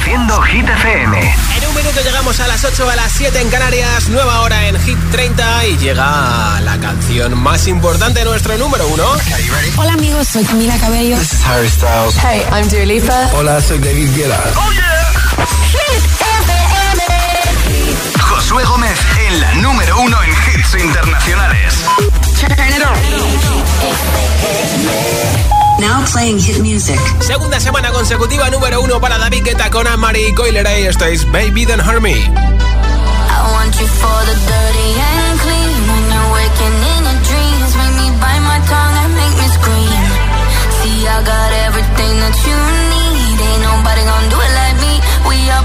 Reproduciendo Hit FM. En un minuto llegamos a las 8 a las 7 en Canarias, nueva hora en Hit 30 y llega la canción más importante de nuestro número uno. Hola amigos, soy Camila Cabello. This is Harry Styles. Hey, I'm Dua Lipa. Hola, soy David Guetta. Oh yeah. Hit FM. Josué Gómez en la número uno en hits internacionales. Now playing hit music. Segunda semana consecutiva número uno para David Guetta con Amari y Coileray. Esto es Baby Don't Hurt Me. I want you for the dirty and clean. When you're waking in your dreams, make me bite my tongue and make me scream. See, I got everything that you need. Ain't nobody gonna do it like me. We are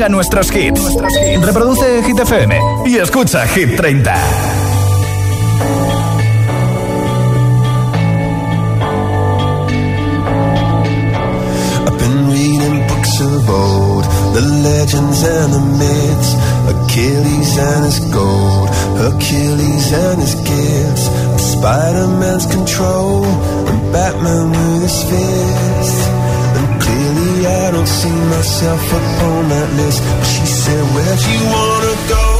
ponga nuestros hits. Reproduce Hit FM y escucha Hit 30. I've been reading books of old, the legends and the myths, Achilles and his gold, Hercules and his gifts, Spider-Man's control, and Batman with his fist. See myself upon that list. But she said, Where'd you wanna go?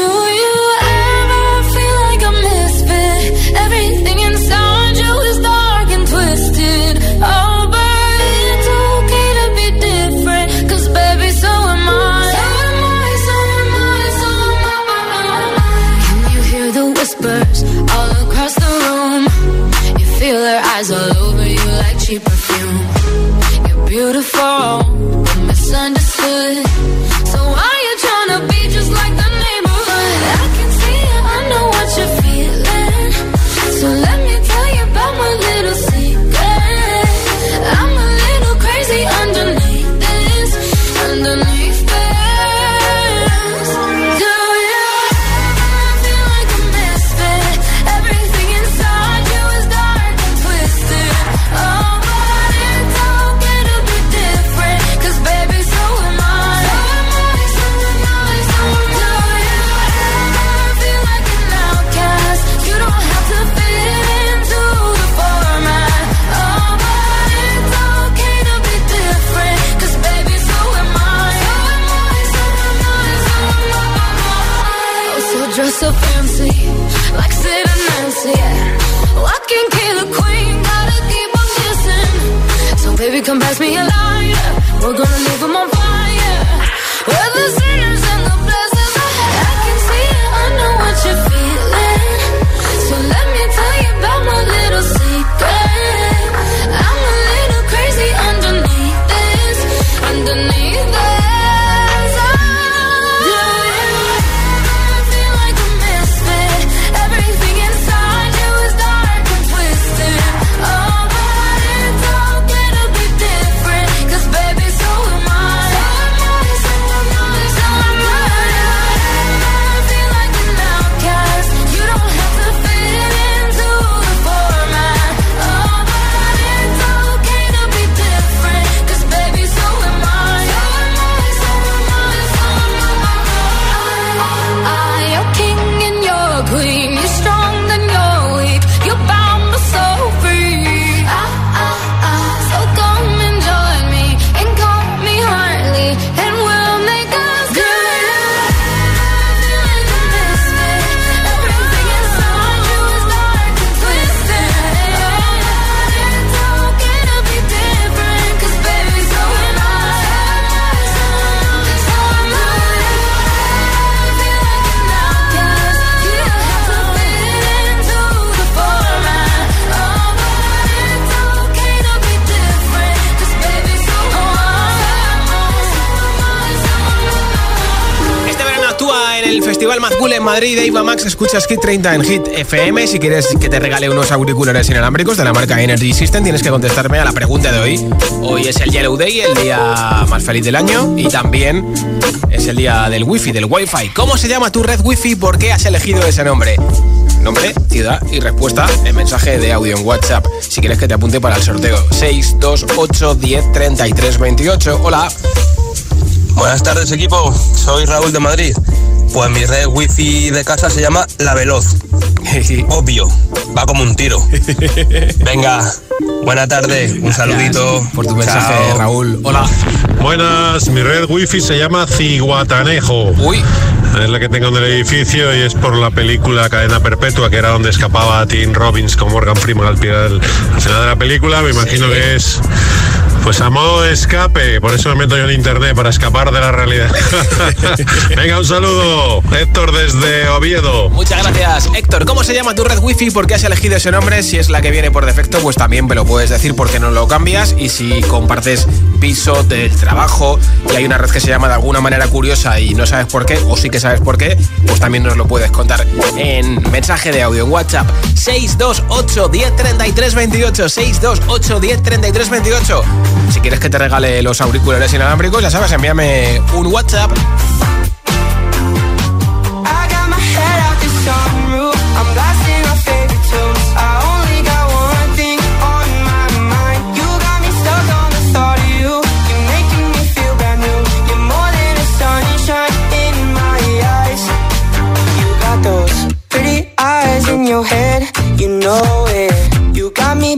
Dress so fancy, like Sid and Nancy. Yeah. Oh, I can kill a queen, gotta keep on kissing. So baby, come pass me a lighter. We're gonna leave 'em on fire. We're the sinners and the blessings. I can see it, I know what you're feeling. Festival Mazgul en Madrid Iva Max. Escuchas Hit 30 en Hit FM. Si quieres que te regale unos auriculares inalámbricos de la marca Energy System, tienes que contestarme a la pregunta de hoy. Hoy es el Yellow Day, el día más feliz del año. Y también es el día del Wi-Fi, del Wi-Fi. ¿Cómo se llama tu red Wi-Fi? ¿Por qué has elegido ese nombre? Nombre, ciudad y respuesta en mensaje de audio en WhatsApp. Si quieres que te apunte para el sorteo. 628 10 33 28. Hola. Buenas tardes equipo, soy Raúl de Madrid. Pues mi red wifi de casa se llama La Veloz. Obvio, va como un tiro. Venga, buena tarde, un saludito. Por tu mensaje, Chao. Raúl. Hola. Buenas, mi red wifi se llama Ciguatanejo. Uy. Es la que tengo en el edificio y es por la película Cadena Perpetua, que era donde escapaba Tim Robbins con Morgan Freeman al, final- al final de la película. Me imagino que es pues a modo de escape, por eso me meto yo en internet, para escapar de la realidad. Venga, un saludo, Héctor desde Oviedo. Muchas gracias, Héctor. ¿Cómo se llama tu red wifi? ¿Por qué has elegido ese nombre? Si es la que viene por defecto, pues también me lo puedes decir porque no lo cambias. Y si compartes piso del trabajo y hay una red que se llama de alguna manera curiosa y no sabes por qué, o sí que sabes por qué, pues también nos lo puedes contar en mensaje de audio en WhatsApp. 628 10 33 28 628 10 33 28 Si quieres que te regale los auriculares inalámbricos, ya sabes, envíame un WhatsApp. Your head. You know it. You got me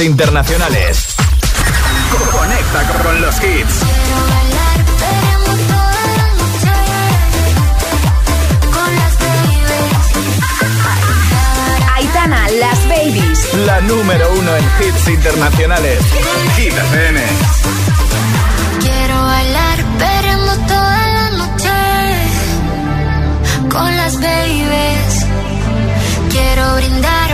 internacionales. Conecta con los hits. Aitana, Las Babies. La número uno en hits internacionales. Hit FM. Quiero bailar, veremos toda la noche con las babies. Quiero brindar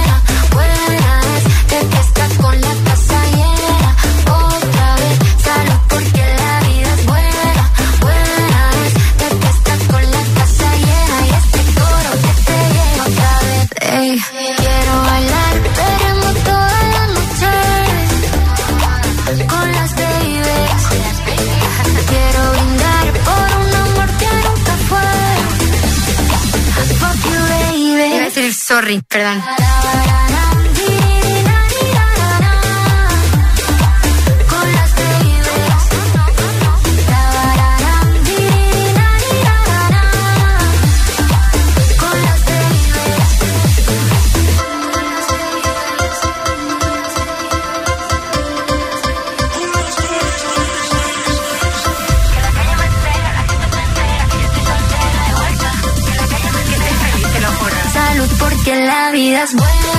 perdón. La vida es buena,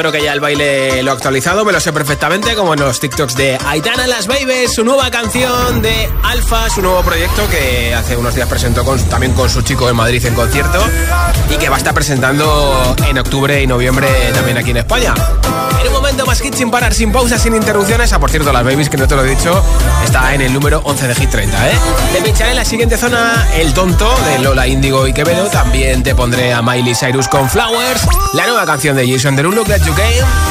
creo que ya el baile lo he actualizado, me lo sé perfectamente, como en los TikToks de Aitana Las Babies, su nueva canción de Alfa, su nuevo proyecto que hace unos días presentó con- también con su chico en Madrid en concierto y que va a estar presentando en octubre y noviembre también aquí en España. En un momento más hit sin parar, sin pausas, sin interrupciones. Ah, por cierto, Las Babies, que no te lo he dicho, está en el número 11 de Hit 30, ¿eh? Te pincharé en la siguiente zona El Tonto de Lola Índigo y Quevedo. También te pondré a Miley Cyrus con Flowers, la nueva canción de Jason Derulo, Glad Came.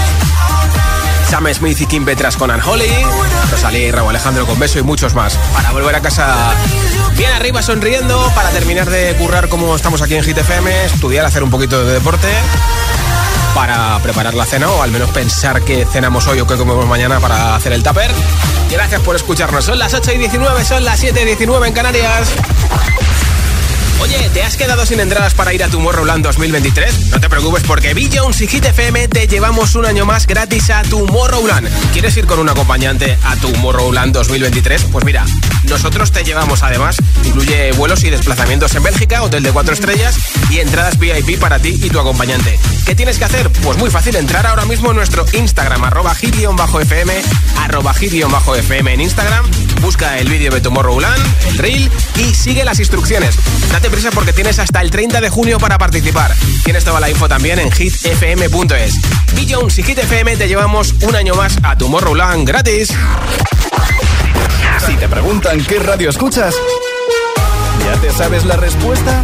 Sam Smith y Kim Petras con Unholy, Rosalía y Raúl Alejandro con Beso y muchos más. Para volver a casa bien arriba sonriendo, para terminar de currar como estamos aquí en GTFM, estudiar, hacer un poquito de deporte, para preparar la cena o al menos pensar qué cenamos hoy o qué comemos mañana para hacer el tupper. Gracias por escucharnos. Son las 8 y 19, son las 7 y 19 en Canarias. Oye, ¿te has quedado sin entradas para ir a Tomorrowland 2023? No te preocupes porque Bill Jones y Hit FM te llevamos un año más gratis a Tomorrowland. ¿Quieres ir con un acompañante a Tomorrowland 2023? Pues mira, nosotros te llevamos además, incluye vuelos y desplazamientos en Bélgica, hotel de 4 estrellas y entradas VIP para ti y tu acompañante. ¿Qué tienes que hacer? Pues muy fácil, entrar ahora mismo en nuestro Instagram, arroba hit-fm, arroba hit-fm en Instagram, busca el vídeo de Tomorrowland, el reel y sigue las instrucciones. Date prisa porque tienes hasta el 30 de junio para participar. Tienes toda la info también en hitfm.es. Y Jones y Hit FM te llevamos un año más a Tomorrowland gratis. Si te preguntan qué radio escuchas, ¿ya te sabes la respuesta?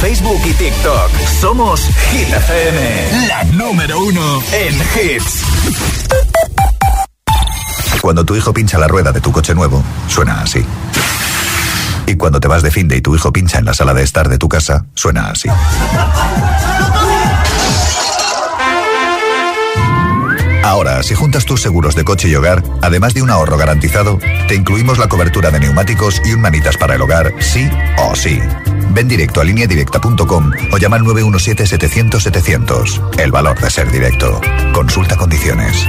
Facebook y TikTok. Somos Hit FM, la número uno en hits. Cuando tu hijo pincha la rueda de tu coche nuevo, suena así. Y cuando te vas de fin de y tu hijo pincha en la sala de estar de tu casa, suena así. Ahora, si juntas tus seguros de coche y hogar, además de un ahorro garantizado, te incluimos la cobertura de neumáticos y un manitas para el hogar, sí o sí. Ven directo a lineadirecta.com o llama al 917-700-700. El valor de ser directo. Consulta condiciones.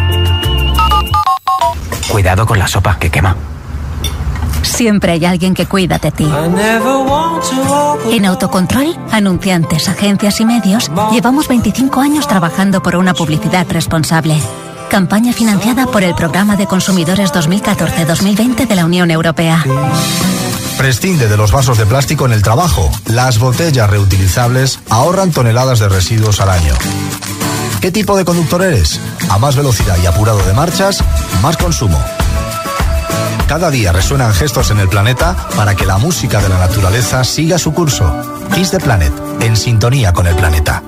Cuidado con la sopa que quema. Siempre hay alguien que cuida de ti. En Autocontrol, anunciantes, agencias y medios, llevamos 25 años trabajando por una publicidad responsable. Campaña financiada por el Programa de Consumidores 2014-2020 de la Unión Europea. Prescinde de los vasos de plástico en el trabajo. Las botellas reutilizables ahorran toneladas de residuos al año. ¿Qué tipo de conductor eres? A más velocidad y apurado de marchas, más consumo. Cada día resuenan gestos en el planeta para que la música de la naturaleza siga su curso. Kiss the Planet, en sintonía con el planeta.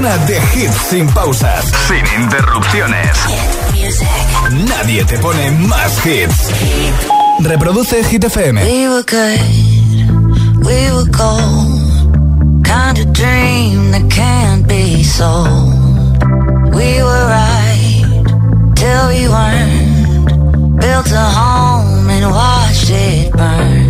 Zona de hits sin pausas, sin interrupciones. Nadie te pone más hits. Reproduce Hit FM. We were good, we were gold. Kind of dream that can't be sold. We were right till we weren't. Built a home and watched it burn.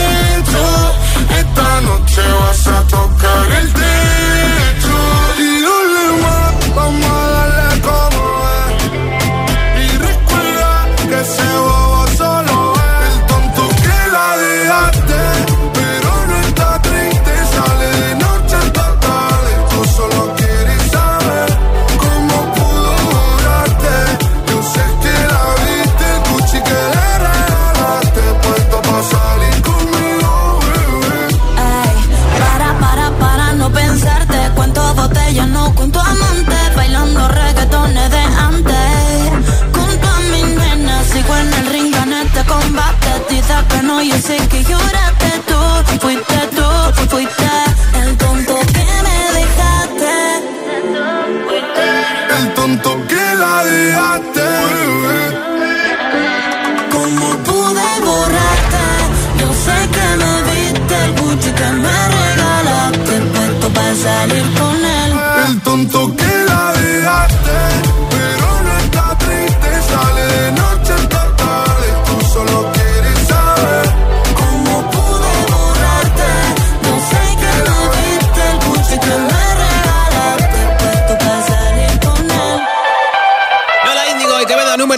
Esta noche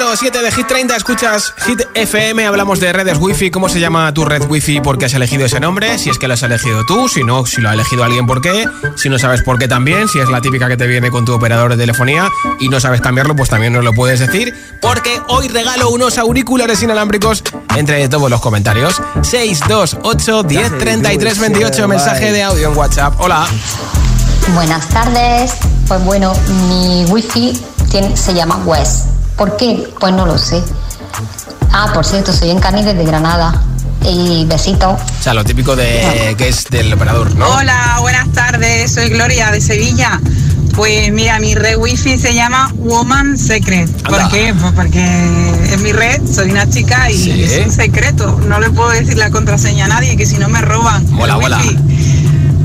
número 7 de Hit 30. Escuchas Hit FM, hablamos de redes wifi. ¿Cómo se llama tu red wifi? ¿Por qué has elegido ese nombre? Si es que lo has elegido tú, si no, si lo ha elegido alguien, ¿por qué? Si no sabes por qué también, si es la típica que te viene con tu operador de telefonía y no sabes cambiarlo, pues también nos lo puedes decir. Porque hoy regalo unos auriculares inalámbricos entre todos los comentarios. 628 10 33 28, mensaje de audio en WhatsApp. Hola. Buenas tardes. Pues bueno, mi wifi tiene- se llama West. ¿Por qué? Pues no lo sé. Ah, por cierto, soy en Cani desde Granada. Y besito. O sea, lo típico de que es del operador, ¿no? Hola, buenas tardes, soy Gloria de Sevilla. Pues mira, mi red wifi se llama Woman Secret. ¿Por qué? Pues porque es mi red, soy una chica y Sí. es un secreto. No le puedo decir la contraseña a nadie, que si no me roban. Mola. wifi.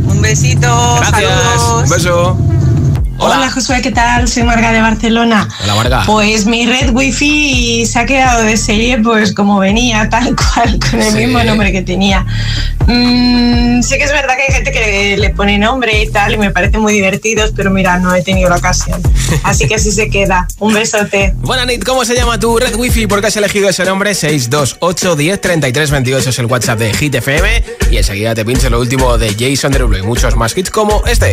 Un besito, Gracias. saludos. Un beso. Hola. Josué, ¿qué tal? Soy Marga de Barcelona. Hola, Marga. Pues mi red wifi se ha quedado de serie pues como venía, tal cual, con el Sí. mismo nombre que tenía. Mm, sé que es verdad que hay gente que le pone nombre y tal, y me parece muy divertidos, pero mira, no he tenido la ocasión. Así que así se queda. Un besote. Buenas Nit, ¿cómo se llama tu red wifi? ¿Por qué has elegido ese nombre? 628 10 33 28 es el WhatsApp de Hit FM y enseguida te pincho lo último de Jason Derulo y muchos más hits como este.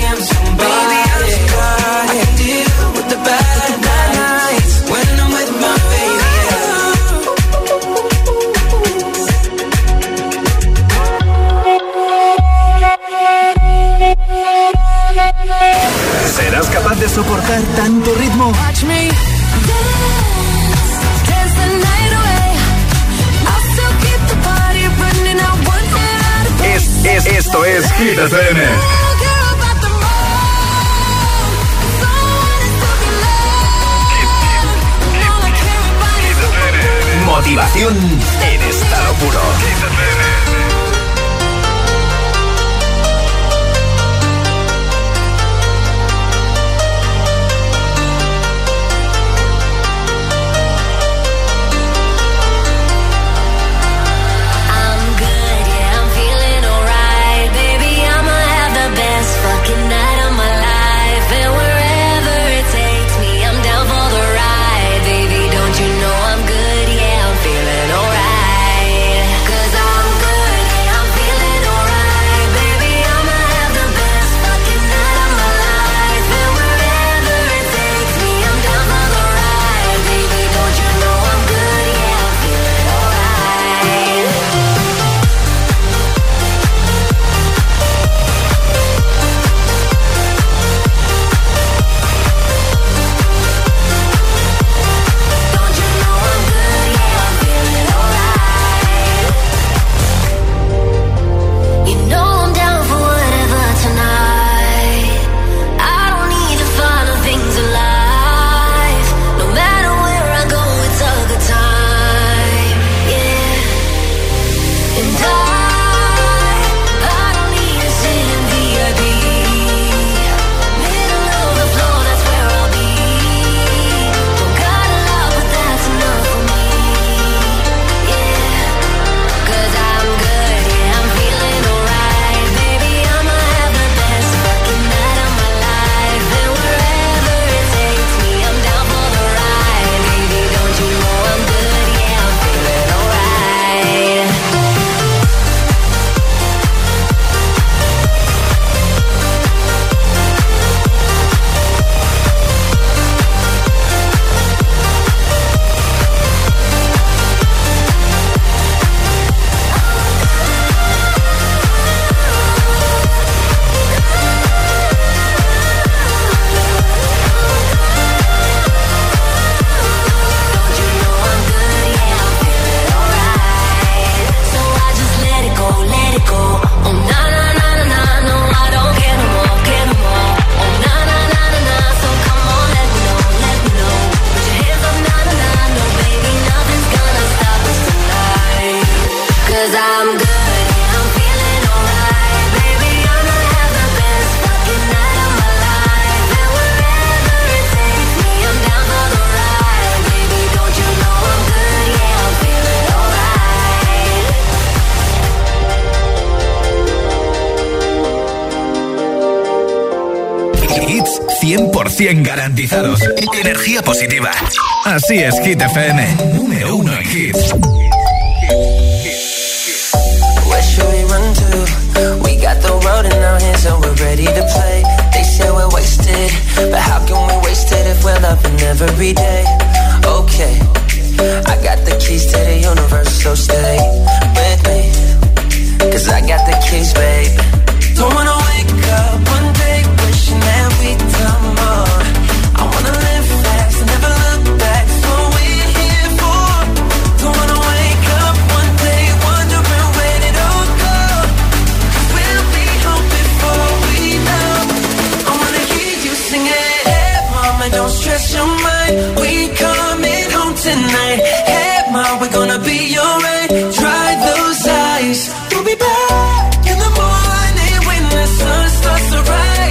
soportar tanto ritmo. Es, es, esto es Hit FM. Motivación en estado puro. 100% garantizados. Energía positiva. Así es, Hit FM. Número uno en hits. Should we run to? We got the world in our hands and we're ready to play. They say we're wasted, but how can we waste it if we're loving every day? Okay, I got the keys to the universe, so stay with me. Cause I got the keys, babe. Don't wanna wake up tonight. Hey, ma, we're gonna be alright. Dry those eyes. We'll be back in the morning when the sun starts to rise.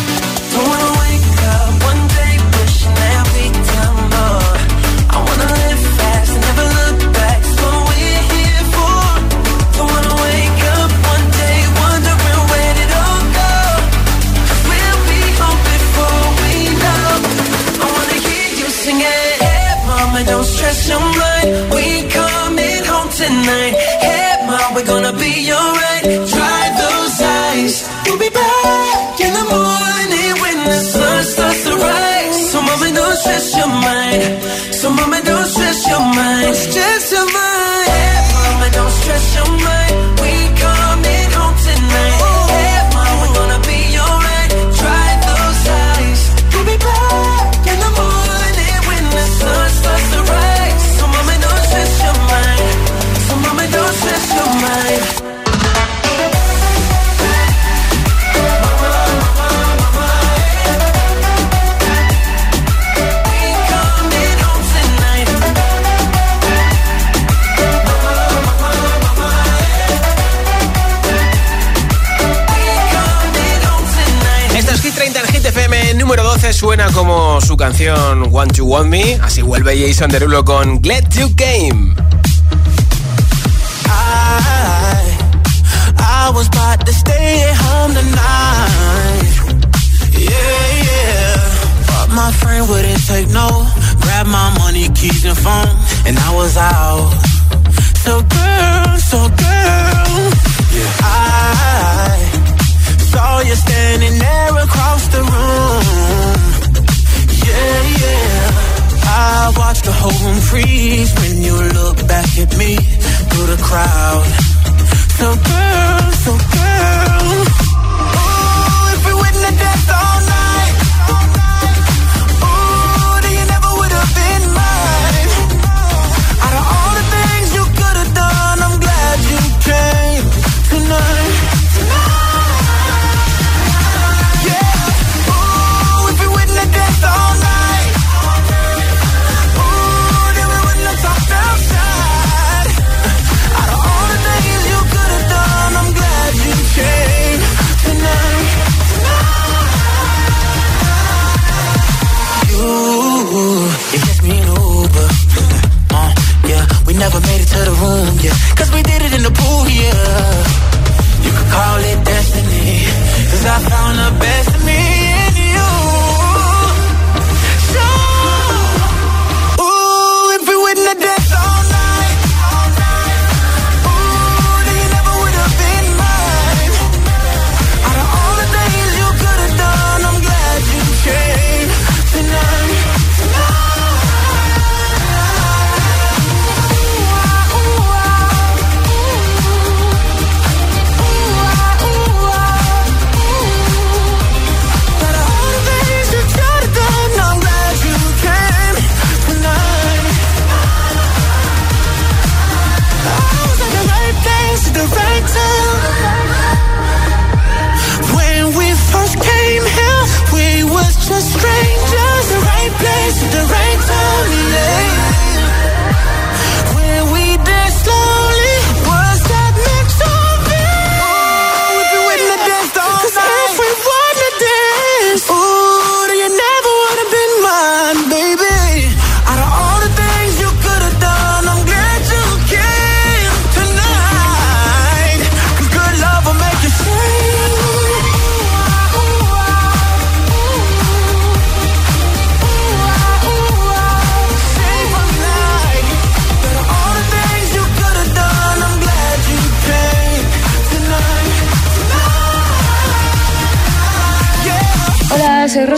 su canción Want You Want Me, así vuelve Jason Derulo con Glad You Came. I, I was about to stay at home tonight. Yeah, yeah. But my friend wouldn't take no. Grab my money, keys, and phone, and I was out. So girl, so girl. Yeah. I saw you standing there across the room. I watch the whole room freeze when you look back at me through the crowd. So.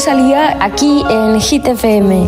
Rosalía, aquí en Hit FM.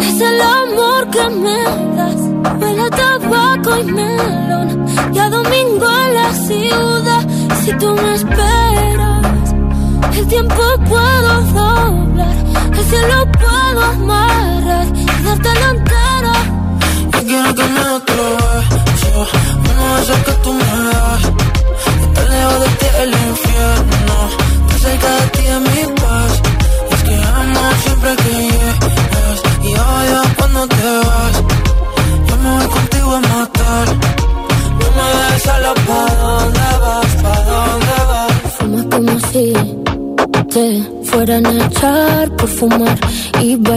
es el amor que me das. Huele a tabaco y melón. Y a domingo en la ciudad. Si tú me esperas, el tiempo puedo doblar. El cielo puedo amarrar y darte la entera. Yo quiero que me uno de esos que tú me das. Estar lejos de ti el infierno,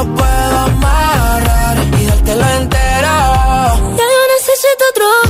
lo puedo amarrar y dártelo entero. Ya yo necesito otro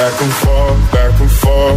Back and forth, back and forth